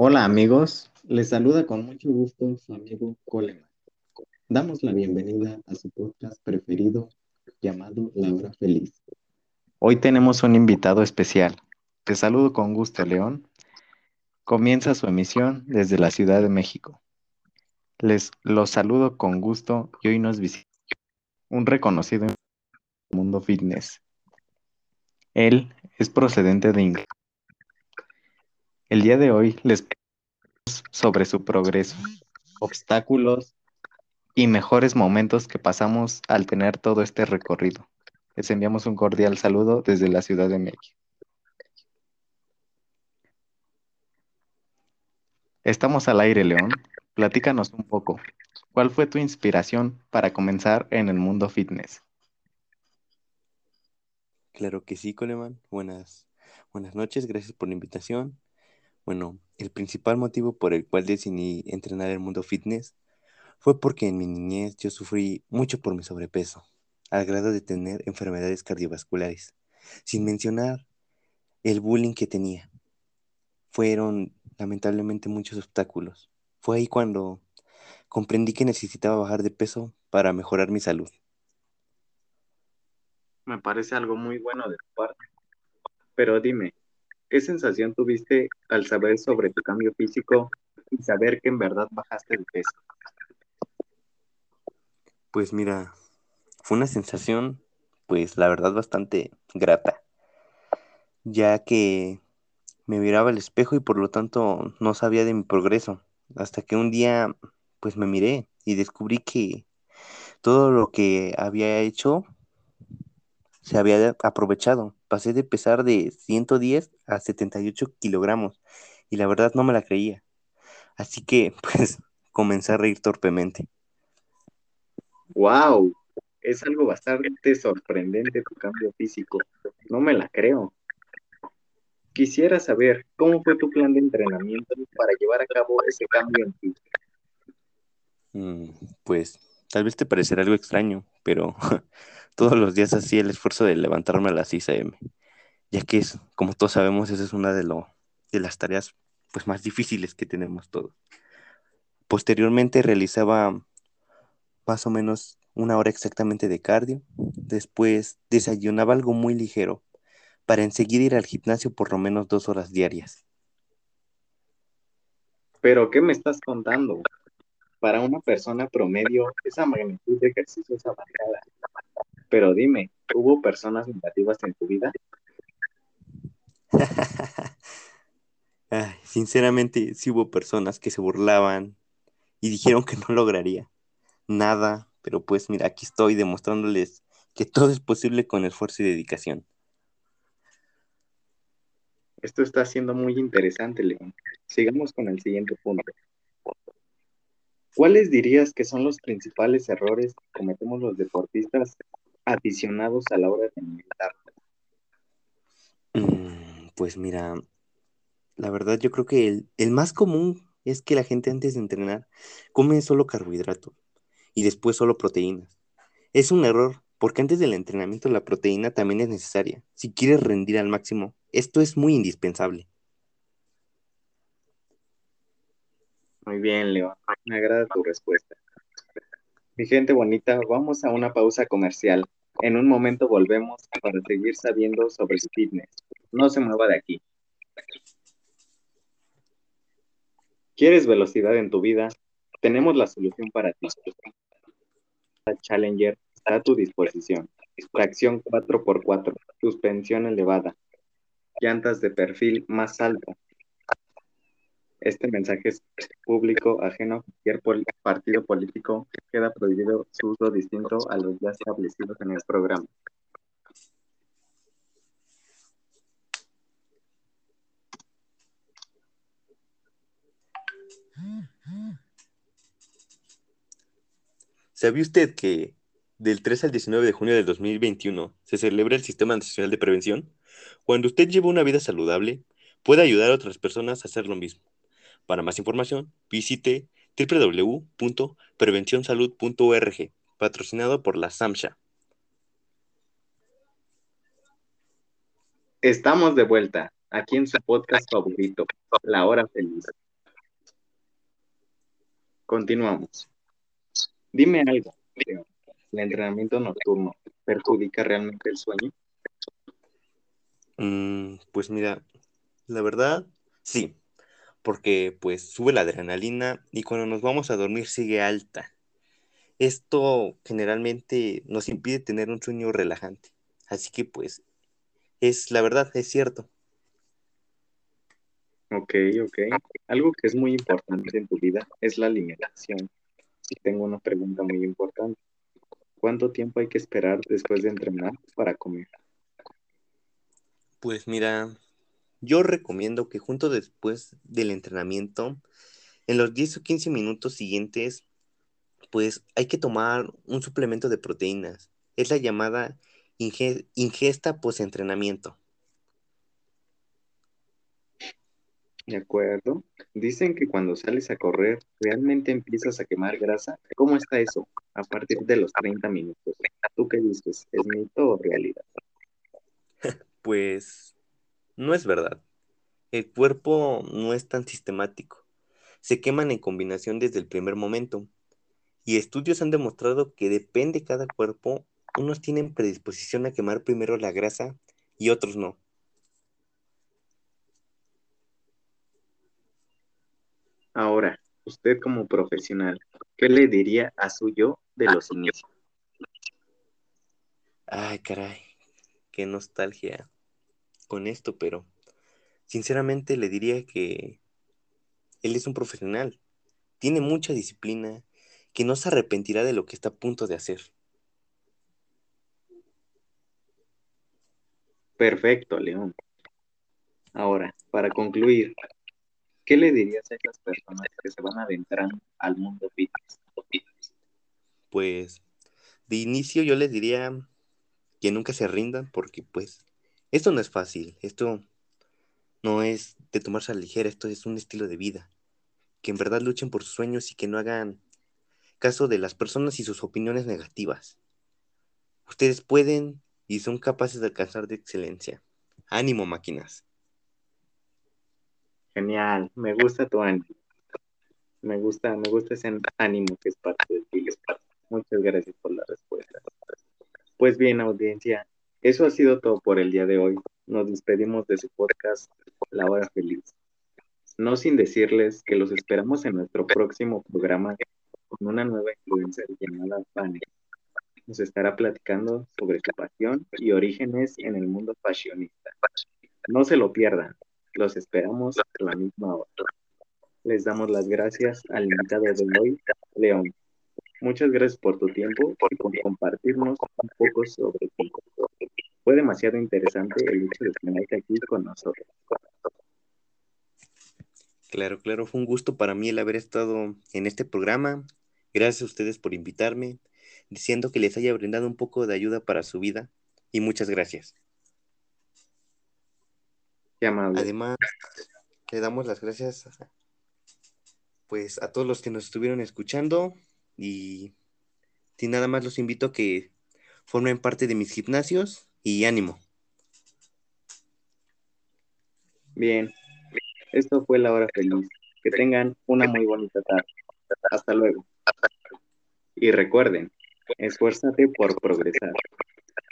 Hola amigos, les saluda con mucho gusto su amigo Coleman. Damos la bienvenida a su podcast preferido llamado La Hora Feliz. Hoy tenemos un invitado especial. Te saludo con gusto, León. Comienza su emisión desde la Ciudad de México. Les los saludo con gusto y hoy nos visita un reconocido mundo fitness. Él es procedente de Inglaterra. El día de hoy les sobre su progreso, obstáculos y mejores momentos que pasamos al tener todo este recorrido. Les enviamos un cordial saludo desde la Ciudad de México. Estamos al aire, León. Platícanos un poco. ¿Cuál fue tu inspiración para comenzar en el mundo fitness? Claro que sí, Coleman. Buenas, buenas noches, gracias por la invitación. Bueno, el principal motivo por el cual decidí entrenar el mundo fitness fue porque en mi niñez yo sufrí mucho por mi sobrepeso, al grado de tener enfermedades cardiovasculares, sin mencionar el bullying que tenía. Fueron lamentablemente muchos obstáculos. Fue ahí cuando comprendí que necesitaba bajar de peso para mejorar mi salud. Me parece algo muy bueno de tu parte. Pero dime, ¿qué sensación tuviste al saber sobre tu cambio físico y saber que en verdad bajaste de peso? Pues mira, fue una sensación, pues la verdad bastante grata, ya que me miraba al espejo y por lo tanto no sabía de mi progreso, hasta que un día pues me miré y descubrí que todo lo que había hecho se había aprovechado. Pasé de pesar de 110 a 78 kilogramos y la verdad no me la creía. Así que pues comencé a reír torpemente. ¡Wow! Es algo bastante sorprendente tu cambio físico. No me la creo. Quisiera saber cómo fue tu plan de entrenamiento para llevar a cabo ese cambio en ti. Mm, pues tal vez te parecerá algo extraño, pero todos los días hacía el esfuerzo de levantarme a las 6 a.m., ya que es, como todos sabemos, esa es una de, las tareas pues, más difíciles que tenemos todos. Posteriormente realizaba más o menos una hora exactamente de cardio. Después desayunaba algo muy ligero para enseguida ir al gimnasio por lo menos dos horas diarias. ¿Pero qué me estás contando? Para una persona promedio, esa magnitud de ejercicio es avanzada. Pero dime, ¿hubo personas negativas en tu vida? sinceramente, sí hubo personas que se burlaban y dijeron que no lograría nada, pero pues mira, aquí estoy demostrándoles que todo es posible con esfuerzo y dedicación. Esto está siendo muy interesante, León. Sigamos con el siguiente punto. ¿Cuáles dirías que son los principales errores que cometemos los deportistas adicionados a la hora de? Mm, pues mira, la verdad yo creo que el, el, más común es que la gente antes de entrenar come solo carbohidratos y después solo proteínas. Es un error, porque antes del entrenamiento la proteína también es necesaria. Si quieres rendir al máximo, esto es muy indispensable. Muy bien, Leo. Me agrada tu respuesta. Mi gente bonita, vamos a una pausa comercial. En un momento volvemos para seguir sabiendo sobre el fitness. No se mueva de aquí. ¿Quieres velocidad en tu vida? Tenemos la solución para ti. Challenger está a tu disposición. Tracción 4x4, suspensión elevada, llantas de perfil más alto. Este mensaje es público, ajeno a cualquier partido político. Queda prohibido su uso distinto a los ya establecidos en el programa. ¿Sabía usted que del 3 al 19 de junio del 2021 se celebra el Sistema Nacional de Prevención? Cuando usted lleva una vida saludable, puede ayudar a otras personas a hacer lo mismo. Para más información, visite www.prevencionsalud.org, patrocinado por la SAMSHA. Estamos de vuelta aquí en su podcast favorito, La Hora Feliz. Continuamos. Dime algo. ¿El entrenamiento nocturno perjudica realmente el sueño? Mm, pues mira, la verdad, sí, porque pues sube la adrenalina y cuando nos vamos a dormir sigue alta. Esto generalmente nos impide tener un sueño relajante. Así que pues es la verdad, es cierto. Ok, ok. Algo que es muy importante en tu vida es la alimentación. Y tengo una pregunta muy importante. ¿Cuánto tiempo hay que esperar después de entrenar para comer? Pues mira, yo recomiendo que junto después del entrenamiento, en los 10 o 15 minutos siguientes, pues hay que tomar un suplemento de proteínas. Es la llamada ingesta post-entrenamiento. De acuerdo. Dicen que cuando sales a correr, realmente empiezas a quemar grasa. ¿Cómo está eso? A partir de los 30 minutos. ¿Tú qué dices? ¿Es mito o realidad? Pues no es verdad. El cuerpo no es tan sistemático. Se queman en combinación desde el primer momento. Y estudios han demostrado que depende cada cuerpo, unos tienen predisposición a quemar primero la grasa y otros no. Ahora, usted como profesional, ¿qué le diría a su yo de los inicios? Ay, caray, qué nostalgia con esto, pero sinceramente le diría que él es un profesional, tiene mucha disciplina, que no se arrepentirá de lo que está a punto de hacer. Perfecto, León. Ahora, para concluir, ¿Qué le dirías a esas personas que se van adentrando al mundo fitness? Pues de inicio yo les diría que nunca se rindan porque pues esto no es fácil, esto no es de tomarse a la ligera, esto es un estilo de vida. Que en verdad luchen por sus sueños y que no hagan caso de las personas y sus opiniones negativas. Ustedes pueden y son capaces de alcanzar de excelencia. Ánimo, máquinas. Genial, me gusta tu ánimo. Me gusta, me gusta ese ánimo que es parte de ti. Muchas gracias por la respuesta. Pues bien, audiencia, eso ha sido todo por el día de hoy. Nos despedimos de su podcast La Hora Feliz. No sin decirles que los esperamos en nuestro próximo programa con una nueva influencer llamada Fanny. Nos estará platicando sobre su pasión y orígenes en el mundo fashionista. No se lo pierdan. Los esperamos a la misma hora. Les damos las gracias al invitado de hoy, León. Muchas gracias por tu tiempo y por compartirnos un poco sobre ti. Fue demasiado interesante el hecho de tenerte aquí con nosotros. Claro, claro, fue un gusto para mí el haber estado en este programa. Gracias a ustedes por invitarme, diciendo que les haya brindado un poco de ayuda para su vida y muchas gracias. Además, le damos las gracias pues a todos los que nos estuvieron escuchando y sin nada más los invito a que formen parte de mis gimnasios y ánimo. Bien, esto fue la hora feliz. Que tengan una muy bonita tarde. Hasta luego. Y recuerden, esfuérzate por progresar,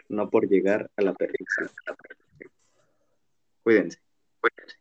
no por llegar a la perfección. Cuídense. Cuídense.